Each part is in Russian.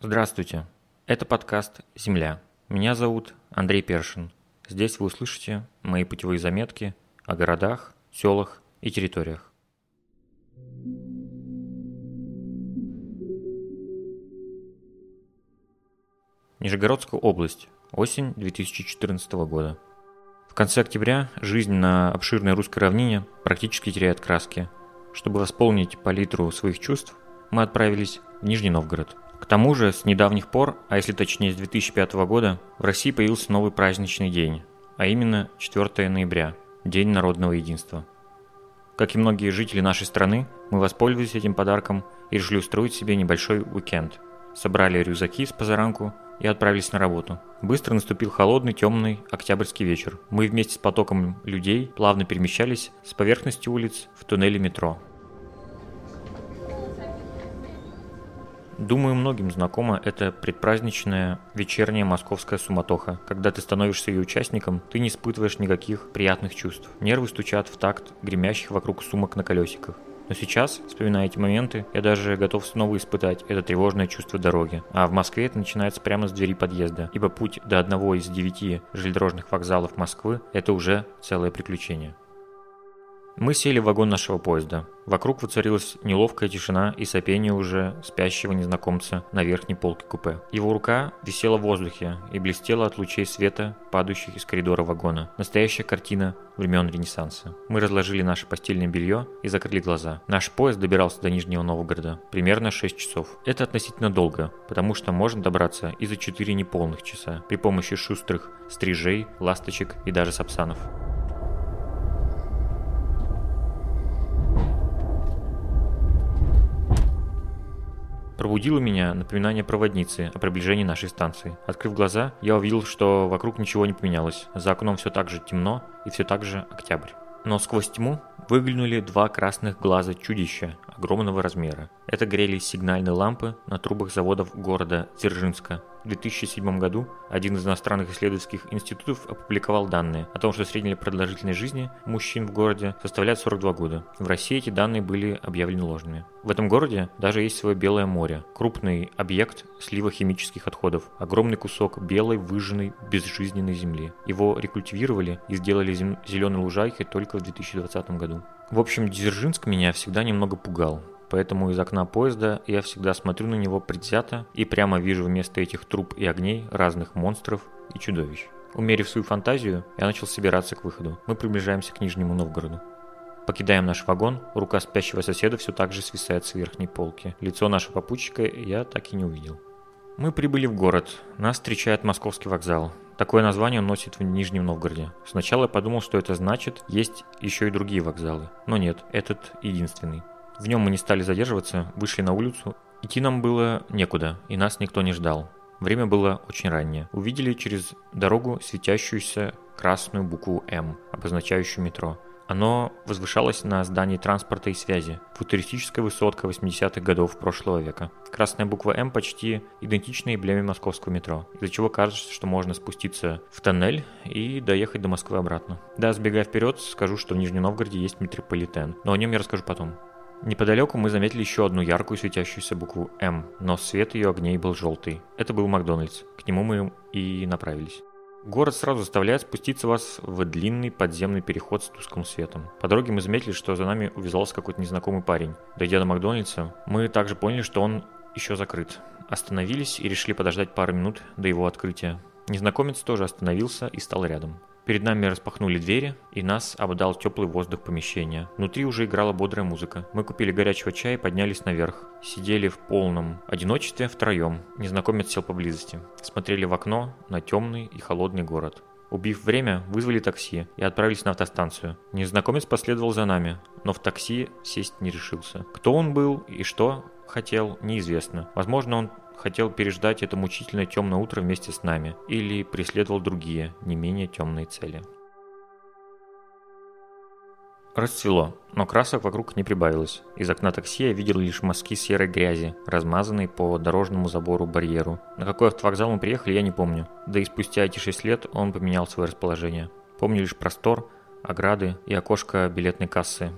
Здравствуйте. Это подкаст «Земля». Меня зовут Андрей Першин. Здесь вы услышите мои путевые заметки о городах, селах и территориях. Нижегородская область. Осень 2014 года. В конце октября жизнь на обширной русской равнине практически теряет краски. Чтобы восполнить палитру своих чувств, мы отправились в Нижний Новгород. К тому же, с недавних пор, а если точнее с 2005 года, в России появился новый праздничный день, а именно 4 ноября, День народного единства. Как и многие жители нашей страны, мы воспользовались этим подарком и решили устроить себе небольшой уикенд. Собрали рюкзаки с позаранку и отправились на работу. Быстро наступил холодный, темный октябрьский вечер. Мы вместе с потоком людей плавно перемещались с поверхности улиц в туннели метро. Думаю, многим знакома эта предпраздничная вечерняя московская суматоха. Когда ты становишься ее участником, ты не испытываешь никаких приятных чувств. Нервы стучат в такт гремящих вокруг сумок на колесиках. Но сейчас, вспоминая эти моменты, я даже готов снова испытать это тревожное чувство дороги. А в Москве это начинается прямо с двери подъезда, ибо путь до одного из девяти железнодорожных вокзалов Москвы – это уже целое приключение. Мы сели в вагон нашего поезда. Вокруг воцарилась неловкая тишина и сопение уже спящего незнакомца на верхней полке купе. Его рука висела в воздухе и блестела от лучей света, падающих из коридора вагона. Настоящая картина времен Ренессанса. Мы разложили наше постельное белье и закрыли глаза. Наш поезд добирался до Нижнего Новгорода примерно 6 часов. Это относительно долго, потому что можно добраться и за 4 неполных часа при помощи шустрых стрижей, ласточек и даже сапсанов. Пробудило меня напоминание проводницы о приближении нашей станции. Открыв глаза, я увидел, что вокруг ничего не поменялось. За окном все так же темно и все так же октябрь. Но сквозь тьму выглянули два красных глаза чудища огромного размера. Это грели сигнальные лампы на трубах заводов города Дзержинска. В 2007 году один из иностранных исследовательских институтов опубликовал данные о том, что средняя продолжительность жизни мужчин в городе составляет 42 года. В России эти данные были объявлены ложными. В этом городе даже есть свое Белое море, крупный объект слива химических отходов, огромный кусок белой, выжженной, безжизненной земли. Его рекультивировали и сделали зеленой лужайкой только в 2020 году. В общем, Дзержинск меня всегда немного пугал. Поэтому из окна поезда я всегда смотрю на него предвзято и прямо вижу вместо этих труб и огней разных монстров и чудовищ. Умерив свою фантазию, я начал собираться к выходу. Мы приближаемся к Нижнему Новгороду. Покидаем наш вагон, рука спящего соседа все так же свисает с верхней полки. Лицо нашего попутчика я так и не увидел. Мы прибыли в город. Нас встречает московский вокзал. Такое название он носит в Нижнем Новгороде. Сначала я подумал, что это значит, есть еще и другие вокзалы. Но нет, этот единственный. В нем мы не стали задерживаться, вышли на улицу. Идти нам было некуда, и нас никто не ждал. Время было очень раннее. Увидели через дорогу светящуюся красную букву «М», обозначающую метро. Оно возвышалось на здании транспорта и связи, футуристическая высотка 80-х годов прошлого века. Красная буква «М» почти идентична эмблеме московского метро, из-за чего кажется, что можно спуститься в тоннель и доехать до Москвы обратно. Да, сбегая вперед, скажу, что в Нижнем Новгороде есть метрополитен, но о нем я расскажу потом. Неподалеку мы заметили еще одну яркую светящуюся букву «М», но свет ее огней был желтый. Это был Макдональдс. К нему мы и направились. Город сразу заставляет спуститься вас в длинный подземный переход с тусклым светом. По дороге мы заметили, что за нами увязался какой-то незнакомый парень. Дойдя до Макдональдса, мы также поняли, что он еще закрыт. Остановились и решили подождать пару минут до его открытия. Незнакомец тоже остановился и стал рядом. Перед нами распахнули двери, и нас обдал теплый воздух помещения. Внутри уже играла бодрая музыка. Мы купили горячего чая и поднялись наверх. Сидели в полном одиночестве втроем. Незнакомец сел поблизости. Смотрели в окно на темный и холодный город. Убив время, вызвали такси и отправились на автостанцию. Незнакомец последовал за нами, но в такси сесть не решился. Кто он был и что хотел, неизвестно. Возможно, он хотел переждать это мучительное темное утро вместе с нами или преследовал другие, не менее темные цели. Расцвело, но красок вокруг не прибавилось. Из окна такси я видел лишь мазки серой грязи, размазанные по дорожному забору-барьеру. На какой автовокзал мы приехали, я не помню. Да и спустя эти шесть лет он поменял свое расположение. Помню лишь простор, ограды и окошко билетной кассы.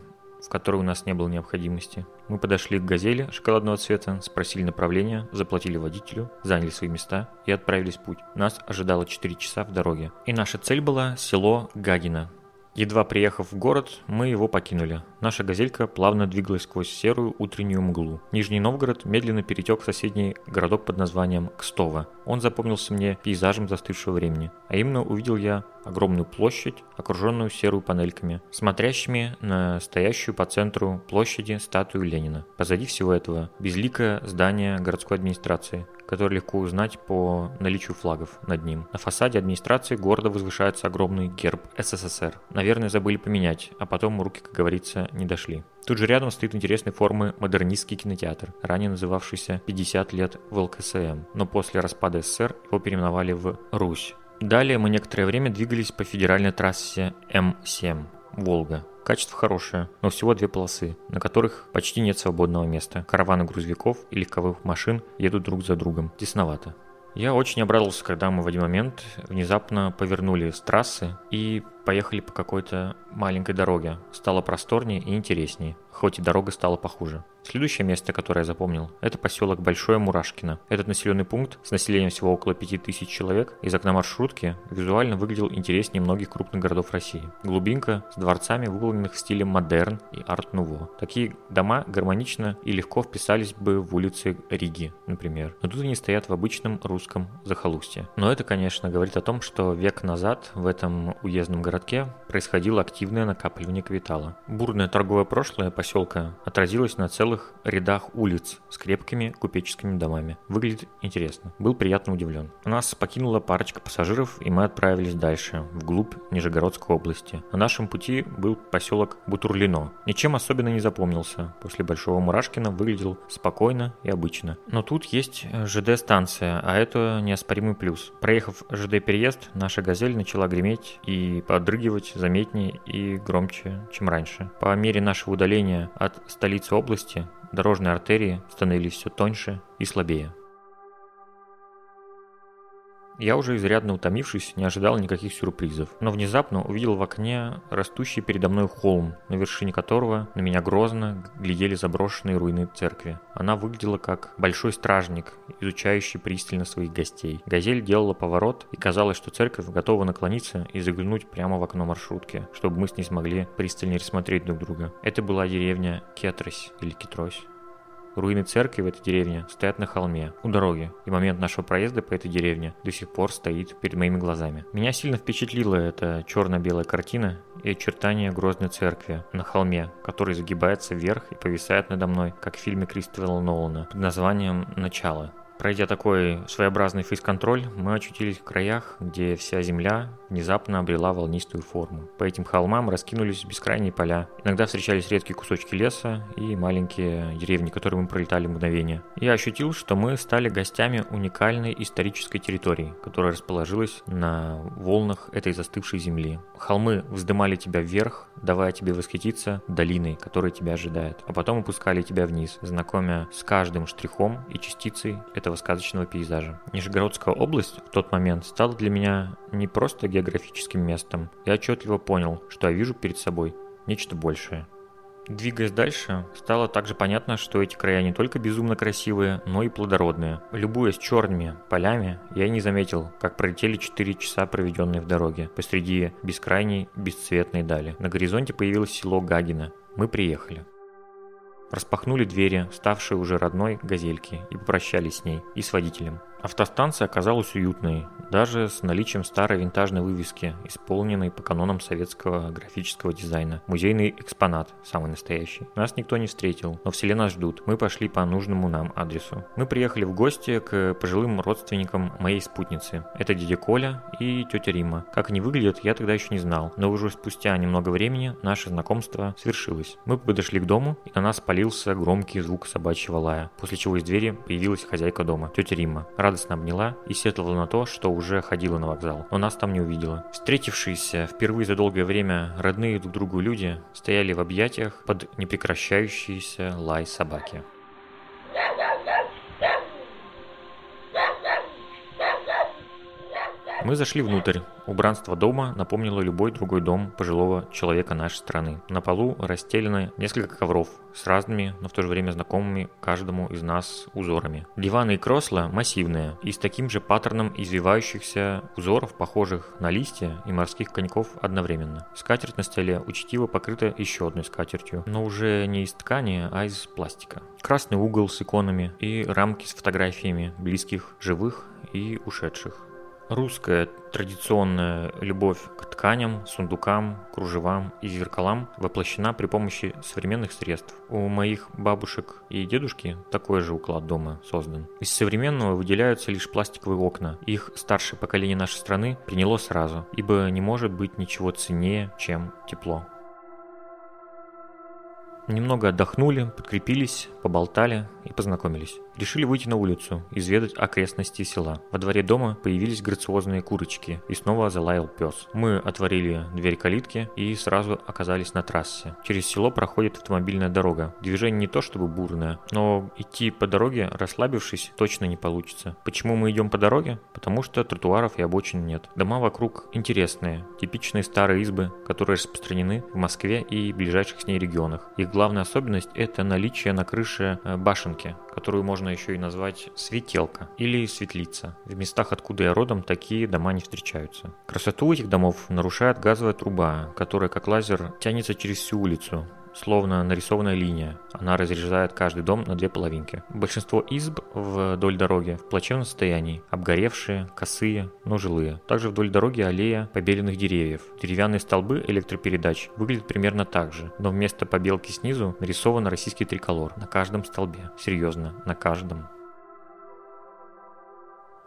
В которой у нас не было необходимости. Мы подошли к «Газели» шоколадного цвета, спросили направление, заплатили водителю, заняли свои места и отправились в путь. Нас ожидало 4 часа в дороге. И наша цель была село Гагино, Едва приехав в город, мы его покинули. Наша газелька плавно двигалась сквозь серую утреннюю мглу. Нижний Новгород медленно перетек в соседний городок под названием Кстово. Он запомнился мне пейзажем застывшего времени. А именно увидел я огромную площадь, окруженную серую панельками, смотрящими на стоящую по центру площади статую Ленина. Позади всего этого безликое здание городской администрации, который легко узнать по наличию флагов над ним. На фасаде администрации города возвышается огромный герб СССР. Наверное, забыли поменять, а потом руки, как говорится, не дошли. Тут же рядом стоит интересной формы модернистский кинотеатр, ранее называвшийся 50 лет в ЛКСМ, но после распада СССР его переименовали в Русь. Далее мы некоторое время двигались по федеральной трассе М7 Волга. Качество хорошее, но всего две полосы, на которых почти нет свободного места. Караваны грузовиков и легковых машин едут друг за другом. Тесновато. Я очень обрадовался, когда мы в один момент внезапно повернули с трассы и поехали по какой-то маленькой дороге. Стало просторнее и интереснее, хоть и дорога стала похуже. Следующее место, которое я запомнил, это поселок Большое Мурашкино. Этот населенный пункт с населением всего около 5000 человек из окна маршрутки визуально выглядел интереснее многих крупных городов России. Глубинка с дворцами, выполненных в стиле модерн и арт-нуво. Такие дома гармонично и легко вписались бы в улицы Риги, например. Но тут они стоят в обычном русском захолустье. Но это, конечно, говорит о том, что век назад в этом уездном городке происходило активное накапливание капитала. Бурное торговое прошлое поселка отразилось на целых рядах улиц с крепкими купеческими домами. Выглядит интересно. Был приятно удивлен. Нас покинула парочка пассажиров, и мы отправились дальше, вглубь Нижегородской области. На нашем пути был поселок Бутурлино. Ничем особенно не запомнился. После Большого Мурашкина выглядел спокойно и обычно. Но тут есть ЖД-станция, а это неоспоримый плюс. Проехав ЖД-переезд, наша «Газель» начала греметь и по подрыгивать заметнее и громче, чем раньше. По мере нашего удаления от столицы области дорожные артерии становились все тоньше и слабее. Я уже изрядно утомившись, не ожидал никаких сюрпризов, но внезапно увидел в окне растущий передо мной холм, на вершине которого на меня грозно глядели заброшенные руины церкви. Она выглядела как большой стражник, изучающий пристально своих гостей. Газель делала поворот, и казалось, что церковь готова наклониться и заглянуть прямо в окно маршрутки, чтобы мы с ней смогли пристально рассмотреть друг друга. Это была деревня Кетрось или Китрось. Руины церкви в этой деревне стоят на холме, у дороги, и момент нашего проезда по этой деревне до сих пор стоит перед моими глазами. Меня сильно впечатлила эта черно-белая картина и очертания грозной церкви на холме, который загибается вверх и повисает надо мной, как в фильме Кристофера Нолана под названием «Начало». Пройдя такой своеобразный фейс-контроль, мы очутились в краях, где вся земля внезапно обрела волнистую форму. По этим холмам раскинулись бескрайние поля. Иногда встречались редкие кусочки леса и маленькие деревни, которые мы пролетали мгновение. Я ощутил, что мы стали гостями уникальной исторической территории, которая расположилась на волнах этой застывшей земли. Холмы вздымали тебя вверх, давая тебе восхититься долиной, которая тебя ожидает, а потом опускали тебя вниз, знакомя с каждым штрихом и частицей этого сказочного пейзажа. Нижегородская область в тот момент стала для меня не просто географическим местом. Я отчетливо понял, что я вижу перед собой нечто большее. Двигаясь дальше, стало также понятно, что эти края не только безумно красивые, но и плодородные. Любуясь черными полями, я не заметил, как пролетели 4 часа, проведенные в дороге, посреди бескрайней, бесцветной дали. На горизонте появилось село Гагино. Мы приехали. Распахнули двери, ставшие уже родной газельки, и попрощались с ней и с водителем. Автостанция оказалась уютной, даже с наличием старой винтажной вывески, исполненной по канонам советского графического дизайна. Музейный экспонат, самый настоящий. Нас никто не встретил, но в селе нас ждут. Мы пошли по нужному нам адресу. Мы приехали в гости к пожилым родственникам моей спутницы. Это дядя Коля и тетя Рима. Как они выглядят, я тогда еще не знал, но уже спустя немного времени наше знакомство свершилось. Мы подошли к дому, и на нас полился громкий звук собачьего лая, после чего из двери появилась хозяйка дома, тетя Рима радостно обняла и сетовала на то, что уже ходила на вокзал, но нас там не увидела. Встретившиеся впервые за долгое время родные друг другу люди стояли в объятиях под непрекращающийся лай собаки. Мы Мы зашли внутрь. Убранство дома напомнило любой другой дом пожилого человека нашей страны. На полу расстелены несколько ковров с разными, но в то же время знакомыми каждому из нас узорами. Диваны и кресла массивные и с таким же паттерном извивающихся узоров, похожих на листья и морских коньков одновременно. Скатерть на столе учтиво покрыта еще одной скатертью, но уже не из ткани, а из пластика. Красный угол с иконами и рамки с фотографиями близких, живых и ушедших. Русская традиционная любовь к тканям, сундукам, кружевам и зеркалам воплощена при помощи современных средств. У моих бабушек и дедушки такой же уклад дома создан. Из современного выделяются лишь пластиковые окна. Их старшее поколение нашей страны приняло сразу, ибо не может быть ничего ценнее, чем тепло. Немного отдохнули, подкрепились, поболтали и познакомились. Решили выйти на улицу, изведать окрестности села. Во дворе дома появились грациозные курочки, и снова залаял пес. Мы отворили дверь калитки и сразу оказались на трассе. Через село проходит автомобильная дорога. Движение не то чтобы бурное, но идти по дороге, расслабившись, точно не получится. Почему мы идем по дороге? Потому что тротуаров и обочин нет. Дома вокруг интересные, типичные старые избы, которые распространены в Москве и ближайших с ней регионах. Их главная особенность – это наличие на крыше э, башенки, которую можно еще и назвать светелка или светлица. В местах, откуда я родом, такие дома не встречаются. Красоту этих домов нарушает газовая труба, которая как лазер тянется через всю улицу, словно нарисованная линия. Она разрезает каждый дом на две половинки. Большинство изб вдоль дороги в плачевном состоянии, обгоревшие, косые, но жилые. Также вдоль дороги аллея побеленных деревьев. Деревянные столбы электропередач выглядят примерно так же, но вместо побелки снизу нарисован российский триколор на каждом столбе. Серьезно, на каждом.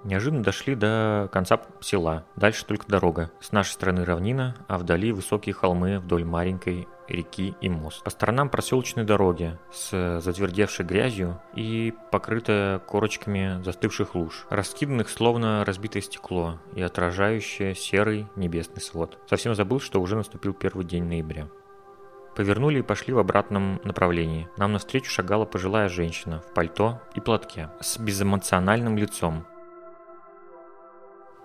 Неожиданно дошли до конца села. Дальше только дорога. С нашей стороны равнина, а вдали высокие холмы вдоль маленькой реки и мост. По сторонам проселочные дороги с затвердевшей грязью и покрытая корочками застывших луж, раскиданных словно разбитое стекло и отражающее серый небесный свод. Совсем забыл, что уже наступил первый день ноября. Повернули и пошли в обратном направлении. Нам навстречу шагала пожилая женщина в пальто и платке с безэмоциональным лицом,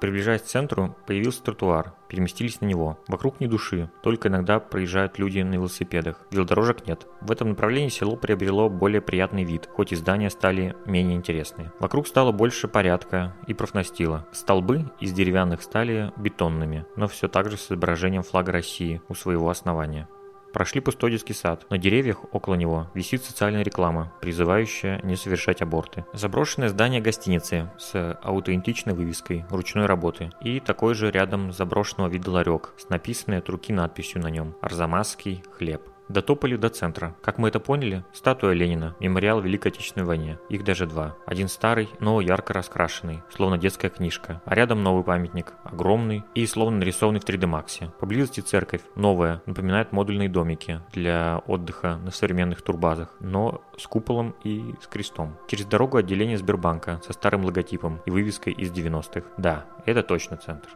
Приближаясь к центру, появился тротуар, переместились на него. Вокруг ни души, только иногда проезжают люди на велосипедах. Велодорожек нет. В этом направлении село приобрело более приятный вид, хоть и здания стали менее интересные. Вокруг стало больше порядка и профнастила. Столбы из деревянных стали бетонными, но все так же с изображением флага России у своего основания. Прошли пустой детский сад. На деревьях около него висит социальная реклама, призывающая не совершать аборты. Заброшенное здание гостиницы с аутентичной вывеской ручной работы и такой же рядом заброшенного вида ларек с написанной от руки надписью на нем «Арзамасский хлеб». Дотопали до центра. Как мы это поняли, статуя Ленина, мемориал Великой Отечественной войне. Их даже два. Один старый, но ярко раскрашенный, словно детская книжка. А рядом новый памятник, огромный и словно нарисованный в 3D Max. Поблизости церковь, новая, напоминает модульные домики для отдыха на современных турбазах, но с куполом и с крестом. Через дорогу отделение Сбербанка со старым логотипом и вывеской из 90-х. Да, это точно центр.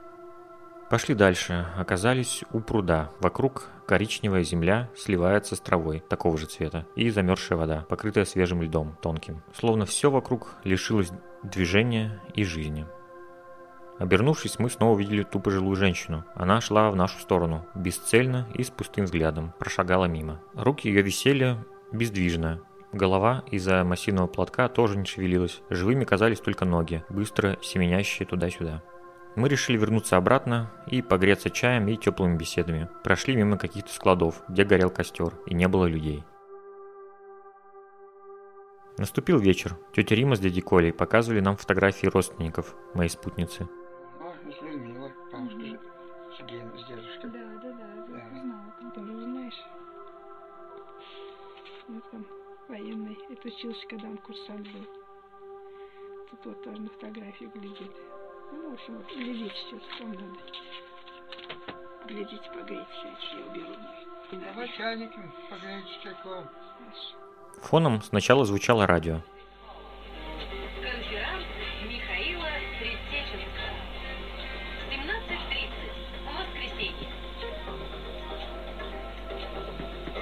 Пошли дальше. Оказались у пруда. Вокруг коричневая земля сливается с травой такого же цвета и замерзшая вода, покрытая свежим льдом, тонким. Словно все вокруг лишилось движения и жизни. Обернувшись, мы снова увидели ту пожилую женщину. Она шла в нашу сторону, бесцельно и с пустым взглядом, прошагала мимо. Руки ее висели бездвижно, Голова из-за массивного платка тоже не шевелилась. Живыми казались только ноги, быстро семенящие туда-сюда. Мы решили вернуться обратно и погреться чаем и теплыми беседами. Прошли мимо каких-то складов, где горел костер, и не было людей. Наступил вечер. Тетя Рима с дядей Колей показывали нам фотографии родственников, моей спутницы. О, с, дедушкой. Да, да, да, знала, ты тоже знаешь. Вот он, военный, это учился, когда он курсант был. Тут вот тоже на фотографии глядит. Ну, в общем, глядите там надо. Глядите, погреть чай, я уберу. Давай чайником погреете чайком. Фоном сначала звучало радио. Конферанс Михаила Предтеченко. 17.30 в воскресенье.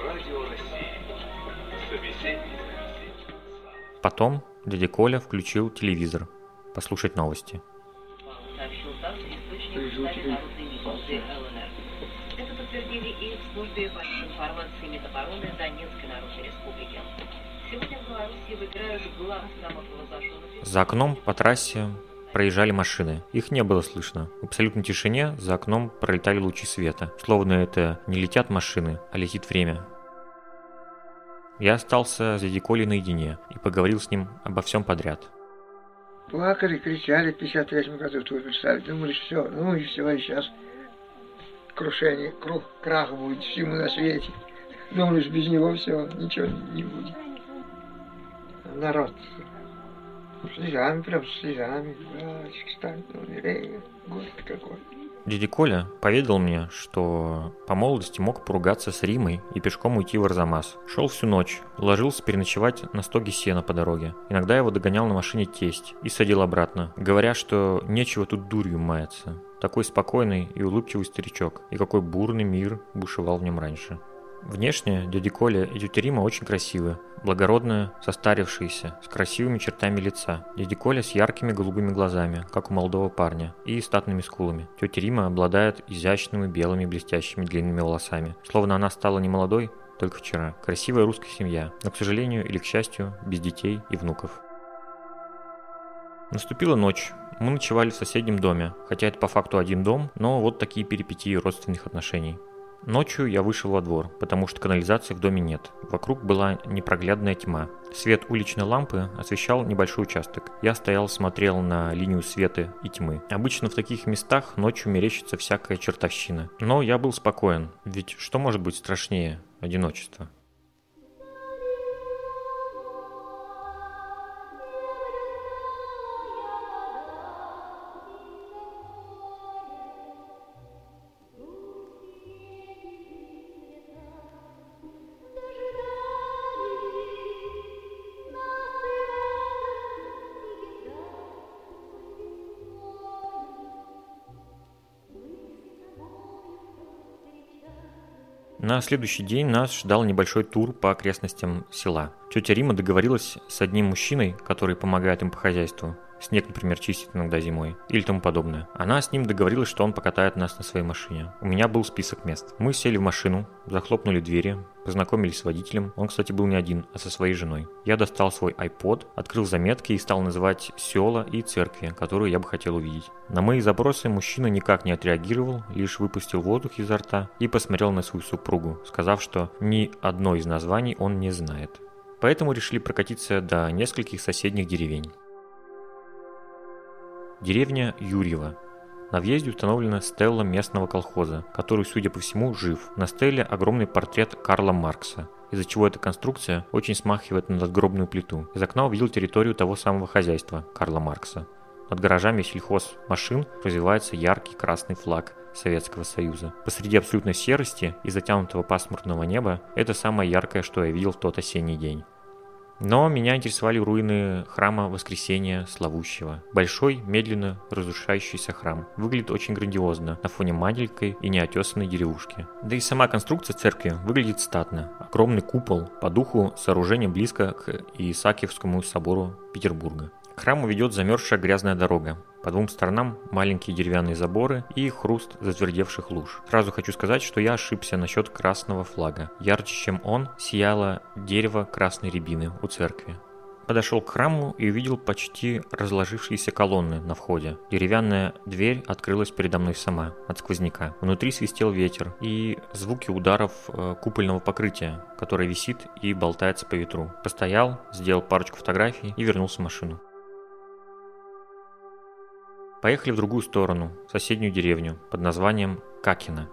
Радио России. Собеседник. Потом дядя Коля включил телевизор, послушать новости. ЛНР. Это подтвердили и в службе по информации Минобороны Донецкой Народной Республики. Сегодня в Беларуси выбирают глав самопровозглашенных За окном по трассе проезжали машины. Их не было слышно. В абсолютной тишине за окном пролетали лучи света. Словно это не летят машины, а летит время. Я остался с дядей Колей наедине и поговорил с ним обо всем подряд. Плакали, кричали в 53 году, тут представить. Думали, все, ну и все, и сейчас крушение, круг, крах будет всему на свете. Думали, без него все, ничего не будет. Народ слезами, прям слезами. Братик, стань, ну, горе какой. Дядя Коля поведал мне, что по молодости мог поругаться с Римой и пешком уйти в Арзамас. Шел всю ночь, ложился переночевать на стоге сена по дороге. Иногда его догонял на машине тесть и садил обратно, говоря, что нечего тут дурью маяться. Такой спокойный и улыбчивый старичок, и какой бурный мир бушевал в нем раньше. Внешне дядя Коля и тетя Рима очень красивы, благородные, состарившиеся, с красивыми чертами лица. Дядя Коля с яркими голубыми глазами, как у молодого парня, и статными скулами. Тетя Рима обладает изящными белыми блестящими длинными волосами, словно она стала не молодой, только вчера. Красивая русская семья, но, к сожалению или к счастью, без детей и внуков. Наступила ночь. Мы ночевали в соседнем доме, хотя это по факту один дом, но вот такие перипетии родственных отношений. Ночью я вышел во двор, потому что канализации в доме нет. Вокруг была непроглядная тьма. Свет уличной лампы освещал небольшой участок. Я стоял, смотрел на линию света и тьмы. Обычно в таких местах ночью мерещится всякая чертовщина. Но я был спокоен, ведь что может быть страшнее одиночества? На следующий день нас ждал небольшой тур по окрестностям села. Тетя Рима договорилась с одним мужчиной, который помогает им по хозяйству. Снег, например, чистит иногда зимой или тому подобное. Она с ним договорилась, что он покатает нас на своей машине. У меня был список мест. Мы сели в машину, захлопнули двери, познакомились с водителем. Он, кстати, был не один, а со своей женой. Я достал свой iPod, открыл заметки и стал называть села и церкви, которую я бы хотел увидеть. На мои запросы мужчина никак не отреагировал, лишь выпустил воздух изо рта и посмотрел на свою супругу, сказав, что ни одно из названий он не знает. Поэтому решили прокатиться до нескольких соседних деревень. Деревня Юрьево. На въезде установлена стелла местного колхоза, который, судя по всему, жив. На стелле огромный портрет Карла Маркса, из-за чего эта конструкция очень смахивает на надгробную плиту. Из окна увидел территорию того самого хозяйства Карла Маркса. Над гаражами сельхоз машин развивается яркий красный флаг Советского Союза. Посреди абсолютной серости и затянутого пасмурного неба это самое яркое, что я видел в тот осенний день. Но меня интересовали руины храма Воскресения Славущего. Большой, медленно разрушающийся храм. Выглядит очень грандиозно на фоне маленькой и неотесанной деревушки. Да и сама конструкция церкви выглядит статно. Огромный купол, по духу сооружение близко к Исаакиевскому собору Петербурга. К храму ведет замерзшая грязная дорога. По двум сторонам маленькие деревянные заборы и хруст затвердевших луж. Сразу хочу сказать, что я ошибся насчет красного флага. Ярче, чем он, сияло дерево красной рябины у церкви. Подошел к храму и увидел почти разложившиеся колонны на входе. Деревянная дверь открылась передо мной сама, от сквозняка. Внутри свистел ветер и звуки ударов э, купольного покрытия, которое висит и болтается по ветру. Постоял, сделал парочку фотографий и вернулся в машину. Поехали в другую сторону, в соседнюю деревню под названием Какино.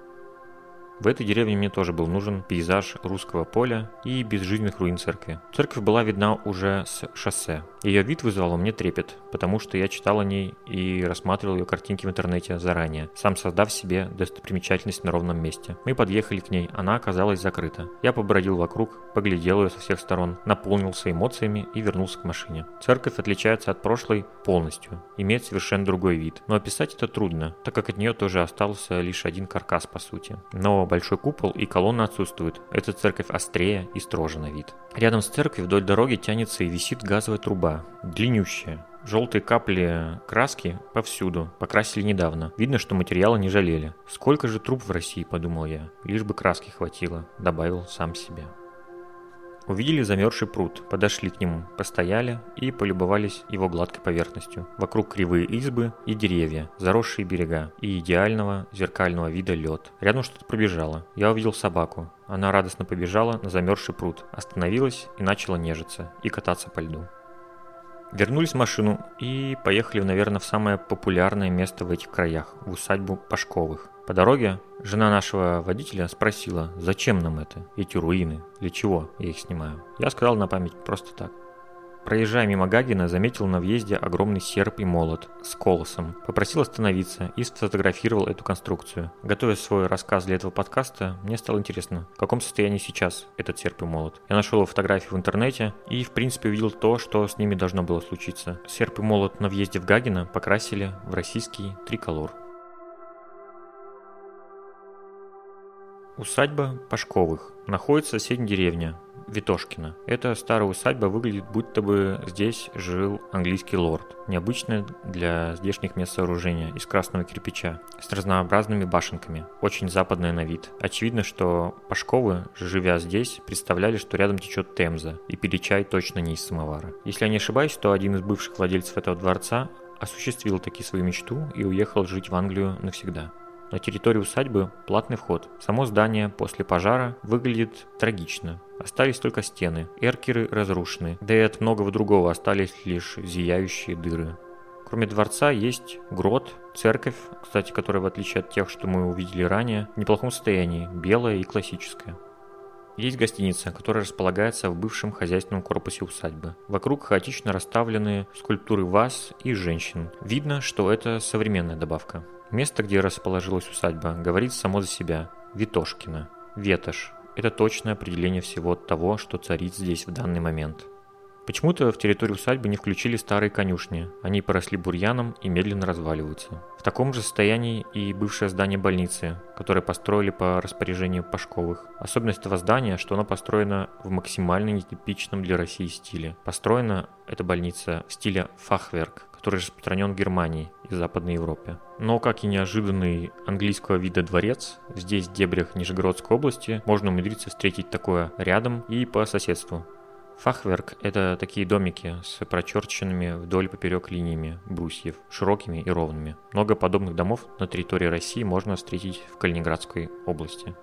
В этой деревне мне тоже был нужен пейзаж русского поля и безжизненных руин церкви. Церковь была видна уже с шоссе. Ее вид вызвал у меня трепет, потому что я читал о ней и рассматривал ее картинки в интернете заранее, сам создав себе достопримечательность на ровном месте. Мы подъехали к ней, она оказалась закрыта. Я побродил вокруг, поглядел ее со всех сторон, наполнился эмоциями и вернулся к машине. Церковь отличается от прошлой полностью, имеет совершенно другой вид. Но описать это трудно, так как от нее тоже остался лишь один каркас по сути. Но большой купол и колонна отсутствуют. Эта церковь острее и строже на вид. Рядом с церковью вдоль дороги тянется и висит газовая труба, длиннющая, Желтые капли краски повсюду, покрасили недавно. Видно, что материала не жалели. Сколько же труп в России, подумал я. Лишь бы краски хватило, добавил сам себе. Увидели замерзший пруд, подошли к нему, постояли и полюбовались его гладкой поверхностью. Вокруг кривые избы и деревья, заросшие берега и идеального зеркального вида лед. Рядом что-то пробежало. Я увидел собаку. Она радостно побежала на замерзший пруд, остановилась и начала нежиться и кататься по льду. Вернулись в машину и поехали, наверное, в самое популярное место в этих краях, в усадьбу Пашковых. По дороге жена нашего водителя спросила, зачем нам это, эти руины, для чего я их снимаю. Я сказал на память, просто так. Проезжая мимо Гагина, заметил на въезде огромный серп и молот с колосом. Попросил остановиться и сфотографировал эту конструкцию. Готовя свой рассказ для этого подкаста, мне стало интересно, в каком состоянии сейчас этот серп и молот. Я нашел фотографии в интернете и, в принципе, увидел то, что с ними должно было случиться. Серп и молот на въезде в Гагина покрасили в российский триколор. Усадьба Пашковых. Находится в соседней деревне, Витошкина. Эта старая усадьба выглядит, будто бы здесь жил английский лорд. Необычное для здешних мест сооружения из красного кирпича, с разнообразными башенками. Очень западное на вид. Очевидно, что Пашковы, живя здесь, представляли, что рядом течет Темза, и пили чай точно не из самовара. Если я не ошибаюсь, то один из бывших владельцев этого дворца осуществил таки свою мечту и уехал жить в Англию навсегда. На территории усадьбы платный вход. Само здание после пожара выглядит трагично. Остались только стены, эркеры разрушены, да и от многого другого остались лишь зияющие дыры. Кроме дворца есть грот, церковь, кстати, которая в отличие от тех, что мы увидели ранее, в неплохом состоянии, белая и классическая. Есть гостиница, которая располагается в бывшем хозяйственном корпусе усадьбы. Вокруг хаотично расставлены скульптуры ваз и женщин. Видно, что это современная добавка. Место, где расположилась усадьба, говорит само за себя. Витошкина. Ветошь. Это точное определение всего того, что царит здесь в данный момент. Почему-то в территорию усадьбы не включили старые конюшни. Они поросли бурьяном и медленно разваливаются. В таком же состоянии и бывшее здание больницы, которое построили по распоряжению Пашковых. Особенность этого здания, что оно построено в максимально нетипичном для России стиле. Построена эта больница в стиле фахверк, который распространен в Германии и Западной Европе. Но, как и неожиданный английского вида дворец, здесь, в дебрях Нижегородской области, можно умудриться встретить такое рядом и по соседству. Фахверк – это такие домики с прочерченными вдоль поперек линиями брусьев, широкими и ровными. Много подобных домов на территории России можно встретить в Калининградской области.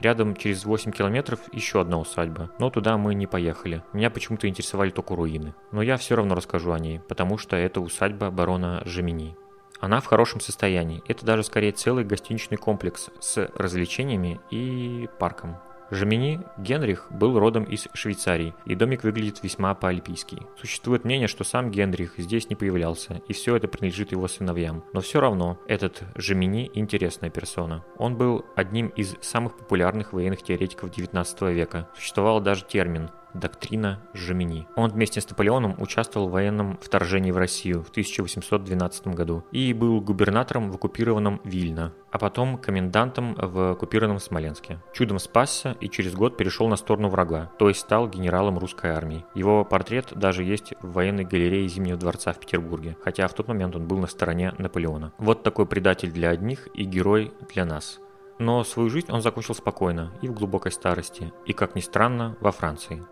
Рядом через 8 километров еще одна усадьба, но туда мы не поехали. Меня почему-то интересовали только руины. Но я все равно расскажу о ней, потому что это усадьба барона Жемини. Она в хорошем состоянии. Это даже скорее целый гостиничный комплекс с развлечениями и парком. Жемини Генрих был родом из Швейцарии, и домик выглядит весьма по-альпийски. Существует мнение, что сам Генрих здесь не появлялся, и все это принадлежит его сыновьям. Но все равно, этот Жемини интересная персона. Он был одним из самых популярных военных теоретиков 19 века. Существовал даже термин доктрина Жемини. Он вместе с Наполеоном участвовал в военном вторжении в Россию в 1812 году и был губернатором в оккупированном Вильно, а потом комендантом в оккупированном Смоленске. Чудом спасся и через год перешел на сторону врага, то есть стал генералом русской армии. Его портрет даже есть в военной галерее Зимнего дворца в Петербурге, хотя в тот момент он был на стороне Наполеона. Вот такой предатель для одних и герой для нас. Но свою жизнь он закончил спокойно и в глубокой старости, и, как ни странно, во Франции.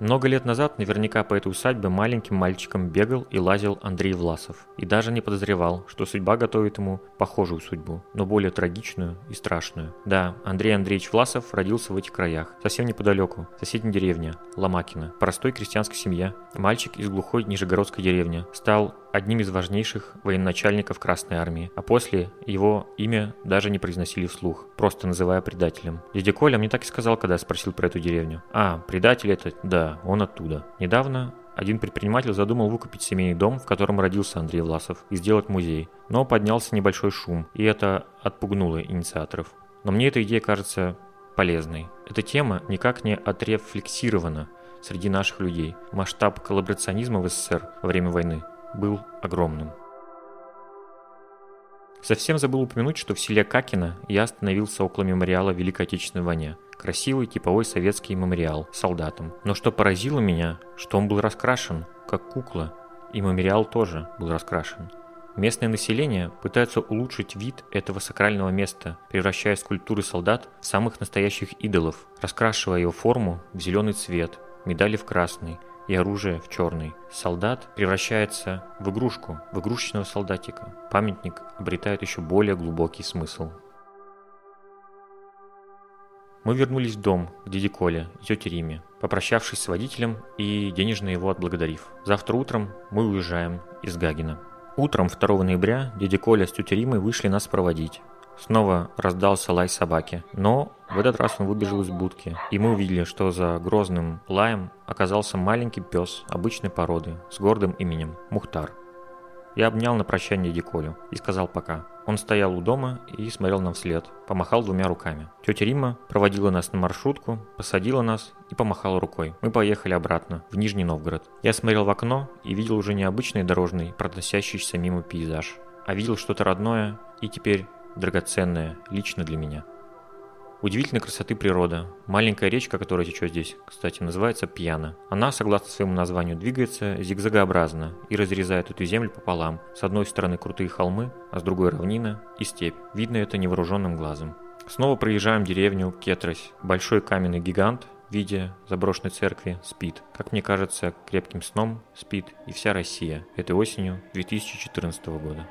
Много лет назад наверняка по этой усадьбе маленьким мальчиком бегал и лазил Андрей Власов. И даже не подозревал, что судьба готовит ему похожую судьбу, но более трагичную и страшную. Да, Андрей Андреевич Власов родился в этих краях, совсем неподалеку, в соседней деревне, Ломакина. Простой крестьянской семье. Мальчик из глухой Нижегородской деревни. Стал одним из важнейших военачальников Красной Армии, а после его имя даже не произносили вслух, просто называя предателем. Дядя Коля мне так и сказал, когда я спросил про эту деревню. А, предатель это, да, он оттуда. Недавно один предприниматель задумал выкупить семейный дом, в котором родился Андрей Власов, и сделать музей. Но поднялся небольшой шум, и это отпугнуло инициаторов. Но мне эта идея кажется полезной. Эта тема никак не отрефлексирована среди наших людей. Масштаб коллаборационизма в СССР во время войны был огромным. Совсем забыл упомянуть, что в селе Какино я остановился около мемориала Великой Отечественной войне. Красивый типовой советский мемориал с солдатом. Но что поразило меня, что он был раскрашен, как кукла, и мемориал тоже был раскрашен. Местное население пытается улучшить вид этого сакрального места, превращая скульптуры солдат в самых настоящих идолов, раскрашивая его форму в зеленый цвет, медали в красный и оружие в черный. Солдат превращается в игрушку, в игрушечного солдатика. Памятник обретает еще более глубокий смысл. Мы вернулись в дом к дяде Коле и тете Риме, попрощавшись с водителем и денежно его отблагодарив. Завтра утром мы уезжаем из Гагина. Утром 2 ноября дядя Коля с тетей Римой вышли нас проводить. Снова раздался лай собаки, но в этот раз он выбежал из будки, и мы увидели, что за грозным лаем оказался маленький пес обычной породы с гордым именем Мухтар. Я обнял на прощание Диколю и сказал пока. Он стоял у дома и смотрел нам вслед, помахал двумя руками. Тетя Рима проводила нас на маршрутку, посадила нас и помахала рукой. Мы поехали обратно, в Нижний Новгород. Я смотрел в окно и видел уже не обычный дорожный, проносящийся мимо пейзаж, а видел что-то родное и теперь драгоценное лично для меня. Удивительной красоты природа. Маленькая речка, которая течет здесь, кстати, называется Пьяна. Она, согласно своему названию, двигается зигзагообразно и разрезает эту землю пополам. С одной стороны крутые холмы, а с другой равнина и степь. Видно это невооруженным глазом. Снова проезжаем деревню Кетрось. Большой каменный гигант в виде заброшенной церкви спит. Как мне кажется, крепким сном спит и вся Россия этой осенью 2014 года.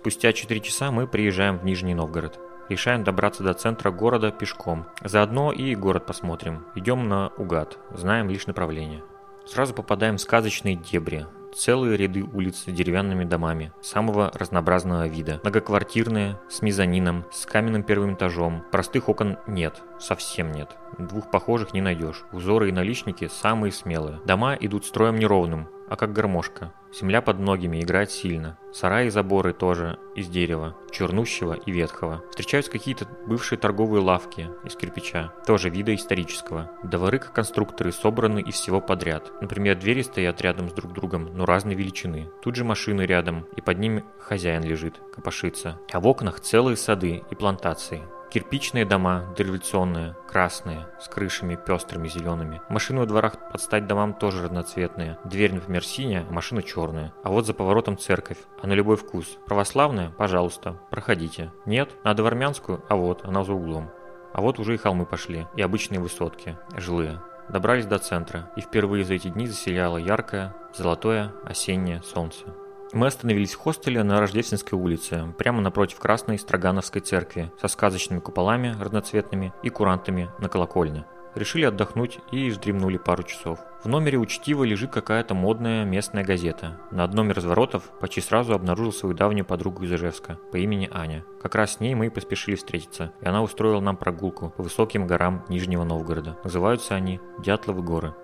Спустя 4 часа мы приезжаем в Нижний Новгород. Решаем добраться до центра города пешком. Заодно и город посмотрим. Идем на угад, знаем лишь направление. Сразу попадаем в сказочные дебри. Целые ряды улиц с деревянными домами, самого разнообразного вида. Многоквартирные, с мезонином, с каменным первым этажом. Простых окон нет, совсем нет. Двух похожих не найдешь. Узоры и наличники самые смелые. Дома идут строем неровным, а как гармошка. Земля под ногами играет сильно. Сараи и заборы тоже из дерева, чернущего и ветхого. Встречаются какие-то бывшие торговые лавки из кирпича, тоже вида исторического. Дворы как конструкторы собраны из всего подряд. Например, двери стоят рядом с друг другом, но разной величины. Тут же машины рядом, и под ними хозяин лежит, копошится. А в окнах целые сады и плантации. Кирпичные дома, дореволюционные, красные, с крышами пестрыми зелеными. Машины во дворах под стать домам тоже разноцветные. Дверь, например, синяя, а машина черная. А вот за поворотом церковь, а на любой вкус. Православная? Пожалуйста, проходите. Нет? Надо в армянскую? А вот, она за углом. А вот уже и холмы пошли, и обычные высотки, жилые. Добрались до центра, и впервые за эти дни заселяло яркое, золотое осеннее солнце. Мы остановились в хостеле на Рождественской улице, прямо напротив Красной Строгановской церкви, со сказочными куполами разноцветными и курантами на колокольне. Решили отдохнуть и вздремнули пару часов. В номере учтиво лежит какая-то модная местная газета. На одном из разворотов почти сразу обнаружил свою давнюю подругу из Ижевска по имени Аня. Как раз с ней мы и поспешили встретиться, и она устроила нам прогулку по высоким горам Нижнего Новгорода. Называются они Дятловы горы.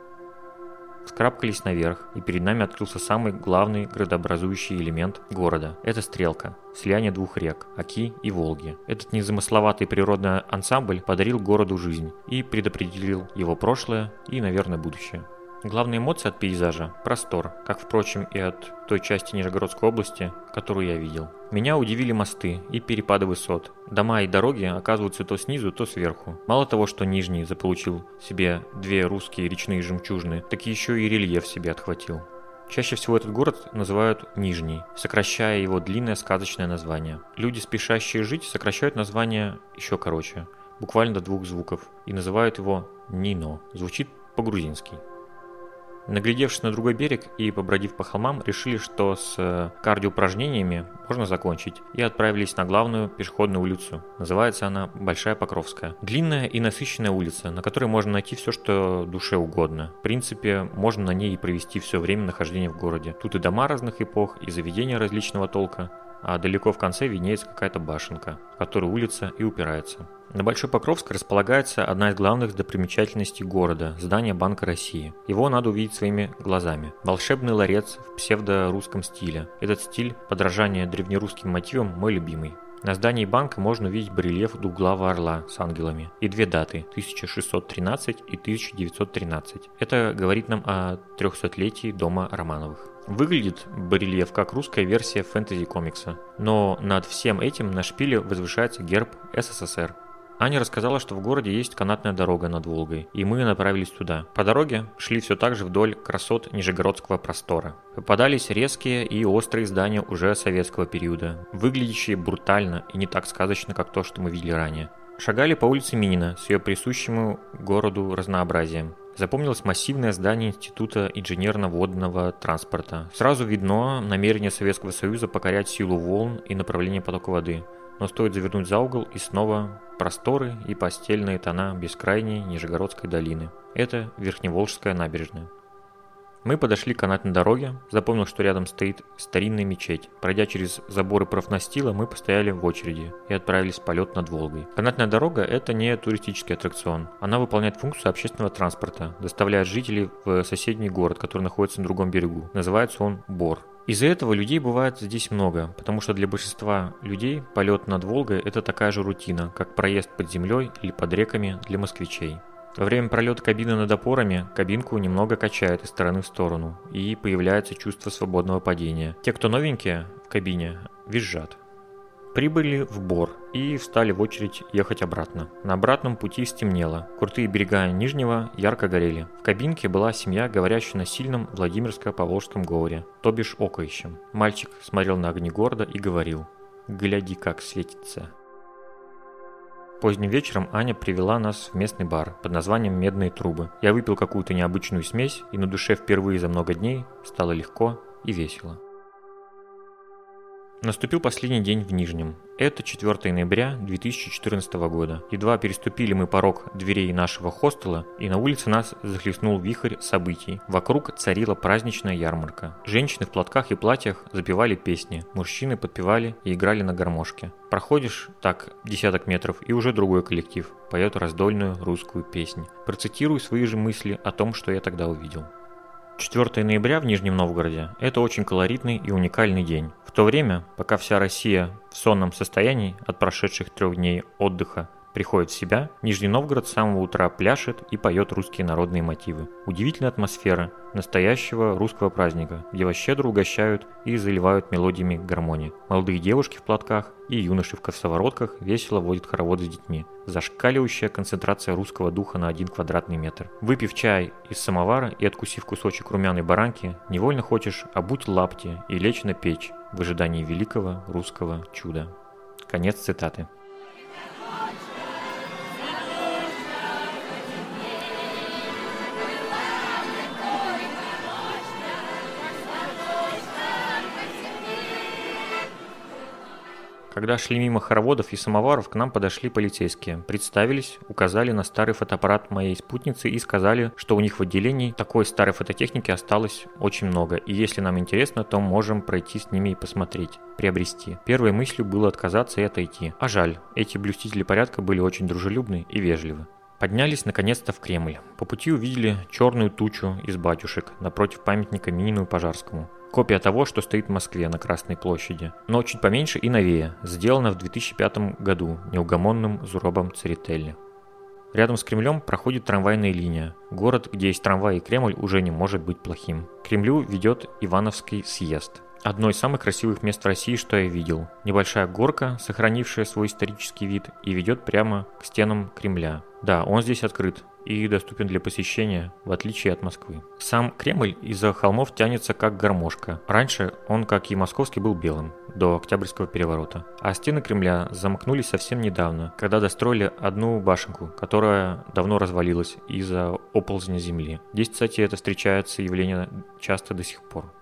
Вскарабкались наверх, и перед нами открылся самый главный градообразующий элемент города. Это стрелка, слияние двух рек, Оки и Волги. Этот незамысловатый природный ансамбль подарил городу жизнь и предопределил его прошлое и, наверное, будущее. Главная эмоция от пейзажа – простор, как, впрочем, и от той части Нижегородской области, которую я видел. Меня удивили мосты и перепады высот. Дома и дороги оказываются то снизу, то сверху. Мало того, что Нижний заполучил себе две русские речные жемчужины, так еще и рельеф себе отхватил. Чаще всего этот город называют Нижний, сокращая его длинное сказочное название. Люди, спешащие жить, сокращают название еще короче, буквально до двух звуков, и называют его Нино. Звучит по-грузински. Наглядевшись на другой берег и побродив по холмам, решили, что с э, кардиоупражнениями можно закончить, и отправились на главную пешеходную улицу. Называется она Большая Покровская. Длинная и насыщенная улица, на которой можно найти все, что душе угодно. В принципе, можно на ней и провести все время нахождения в городе. Тут и дома разных эпох, и заведения различного толка. А далеко в конце виднеется какая-то башенка, в которую улица и упирается. На Большой Покровской располагается одна из главных достопримечательностей города – здание Банка России. Его надо увидеть своими глазами. Волшебный ларец в псевдорусском стиле. Этот стиль, подражание древнерусским мотивам, мой любимый. На здании банка можно увидеть барельеф двуглавого орла с ангелами и две даты – 1613 и 1913. Это говорит нам о 300-летии дома Романовых. Выглядит барельеф как русская версия фэнтези-комикса, но над всем этим на шпиле возвышается герб СССР. Аня рассказала, что в городе есть канатная дорога над Волгой, и мы направились туда. По дороге шли все так же вдоль красот Нижегородского простора. Попадались резкие и острые здания уже советского периода, выглядящие брутально и не так сказочно, как то, что мы видели ранее. Шагали по улице Минина с ее присущему городу разнообразием. Запомнилось массивное здание Института инженерно-водного транспорта. Сразу видно намерение Советского Союза покорять силу волн и направление потока воды но стоит завернуть за угол и снова просторы и постельные тона бескрайней Нижегородской долины. Это Верхневолжская набережная. Мы подошли к канатной дороге, запомнил, что рядом стоит старинная мечеть. Пройдя через заборы профнастила, мы постояли в очереди и отправились в полет над Волгой. Канатная дорога – это не туристический аттракцион. Она выполняет функцию общественного транспорта, доставляет жителей в соседний город, который находится на другом берегу. Называется он Бор. Из-за этого людей бывает здесь много, потому что для большинства людей полет над Волгой – это такая же рутина, как проезд под землей или под реками для москвичей. Во время пролета кабины над опорами кабинку немного качает из стороны в сторону, и появляется чувство свободного падения. Те, кто новенькие в кабине, визжат. Прибыли в Бор и встали в очередь ехать обратно. На обратном пути стемнело. Крутые берега Нижнего ярко горели. В кабинке была семья, говорящая на сильном Владимирско-Поволжском говоре, то бишь окающем. Мальчик смотрел на огни города и говорил «Гляди, как светится». Поздним вечером Аня привела нас в местный бар под названием «Медные трубы». Я выпил какую-то необычную смесь, и на душе впервые за много дней стало легко и весело. Наступил последний день в Нижнем. Это 4 ноября 2014 года. Едва переступили мы порог дверей нашего хостела, и на улице нас захлестнул вихрь событий. Вокруг царила праздничная ярмарка. Женщины в платках и платьях запевали песни, мужчины подпевали и играли на гармошке. Проходишь так десяток метров, и уже другой коллектив поет раздольную русскую песнь. Процитирую свои же мысли о том, что я тогда увидел. 4 ноября в Нижнем Новгороде – это очень колоритный и уникальный день. В то время, пока вся Россия в сонном состоянии от прошедших трех дней отдыха приходит в себя, Нижний Новгород с самого утра пляшет и поет русские народные мотивы. Удивительная атмосфера настоящего русского праздника, где вас щедро угощают и заливают мелодиями гармонии. Молодые девушки в платках и юноши в косоворотках весело водят хороводы с детьми. Зашкаливающая концентрация русского духа на один квадратный метр. Выпив чай из самовара и откусив кусочек румяной баранки, невольно хочешь обуть лапти и лечь на печь в ожидании великого русского чуда. Конец цитаты. Когда шли мимо хороводов и самоваров, к нам подошли полицейские, представились, указали на старый фотоаппарат моей спутницы и сказали, что у них в отделении такой старой фототехники осталось очень много, и если нам интересно, то можем пройти с ними и посмотреть, приобрести. Первой мыслью было отказаться и отойти. А жаль, эти блюстители порядка были очень дружелюбны и вежливы. Поднялись наконец-то в Кремль. По пути увидели черную тучу из батюшек напротив памятника Минину и Пожарскому. Копия того, что стоит в Москве на Красной площади, но чуть поменьше и новее, сделана в 2005 году неугомонным Зуробом Церетели. Рядом с Кремлем проходит трамвайная линия. Город, где есть трамвай и Кремль, уже не может быть плохим. К Кремлю ведет Ивановский съезд. Одно из самых красивых мест России, что я видел. Небольшая горка, сохранившая свой исторический вид, и ведет прямо к стенам Кремля. Да, он здесь открыт и доступен для посещения, в отличие от Москвы. Сам Кремль из-за холмов тянется как гармошка. Раньше он, как и московский, был белым, до Октябрьского переворота. А стены Кремля замкнулись совсем недавно, когда достроили одну башенку, которая давно развалилась из-за оползня земли. Здесь, кстати, это встречается явление часто до сих пор.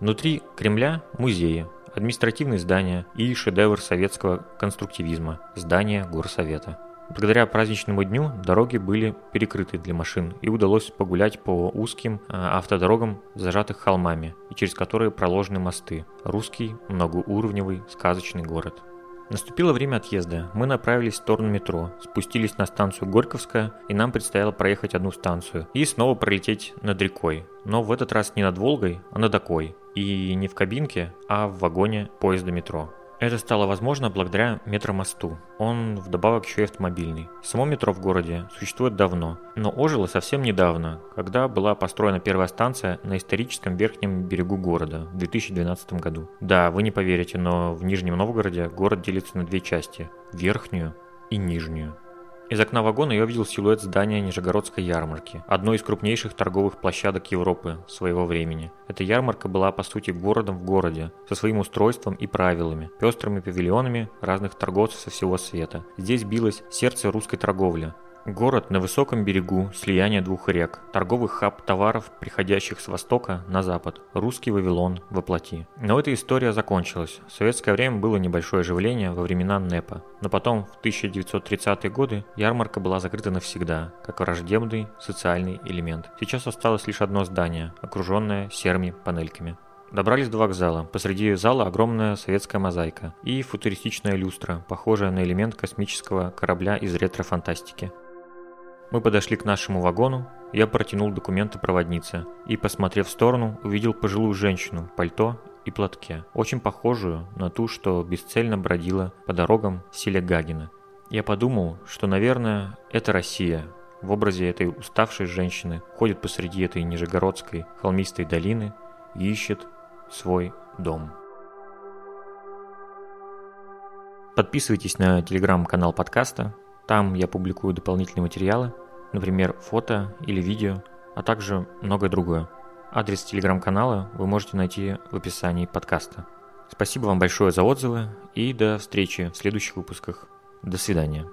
Внутри Кремля – музеи, административные здания и шедевр советского конструктивизма – здание Горсовета. Благодаря праздничному дню дороги были перекрыты для машин и удалось погулять по узким э, автодорогам, зажатых холмами, и через которые проложены мосты. Русский, многоуровневый, сказочный город. Наступило время отъезда. Мы направились в сторону метро, спустились на станцию Горьковская, и нам предстояло проехать одну станцию и снова пролететь над рекой. Но в этот раз не над Волгой, а над Окой. И не в кабинке, а в вагоне поезда метро. Это стало возможно благодаря метромосту. Он вдобавок еще и автомобильный. Само метро в городе существует давно, но ожило совсем недавно, когда была построена первая станция на историческом верхнем берегу города в 2012 году. Да, вы не поверите, но в Нижнем Новгороде город делится на две части – верхнюю и нижнюю. Из окна вагона я увидел силуэт здания Нижегородской ярмарки, одной из крупнейших торговых площадок Европы своего времени. Эта ярмарка была по сути городом в городе, со своим устройством и правилами, пестрыми павильонами разных торговцев со всего света. Здесь билось сердце русской торговли, Город на высоком берегу слияния двух рек, торговый хаб товаров, приходящих с востока на запад, русский Вавилон во плоти. Но эта история закончилась. В советское время было небольшое оживление во времена НЭПа, но потом в 1930-е годы ярмарка была закрыта навсегда, как враждебный социальный элемент. Сейчас осталось лишь одно здание, окруженное серыми панельками. Добрались до вокзала. Посреди зала огромная советская мозаика и футуристичная люстра, похожая на элемент космического корабля из ретро-фантастики. Мы подошли к нашему вагону, я протянул документы проводнице и, посмотрев в сторону, увидел пожилую женщину в пальто и платке, очень похожую на ту, что бесцельно бродила по дорогам селе Гагина. Я подумал, что, наверное, это Россия в образе этой уставшей женщины ходит посреди этой нижегородской холмистой долины и ищет свой дом. Подписывайтесь на телеграм-канал подкаста, там я публикую дополнительные материалы, например, фото или видео, а также многое другое. Адрес телеграм-канала вы можете найти в описании подкаста. Спасибо вам большое за отзывы и до встречи в следующих выпусках. До свидания.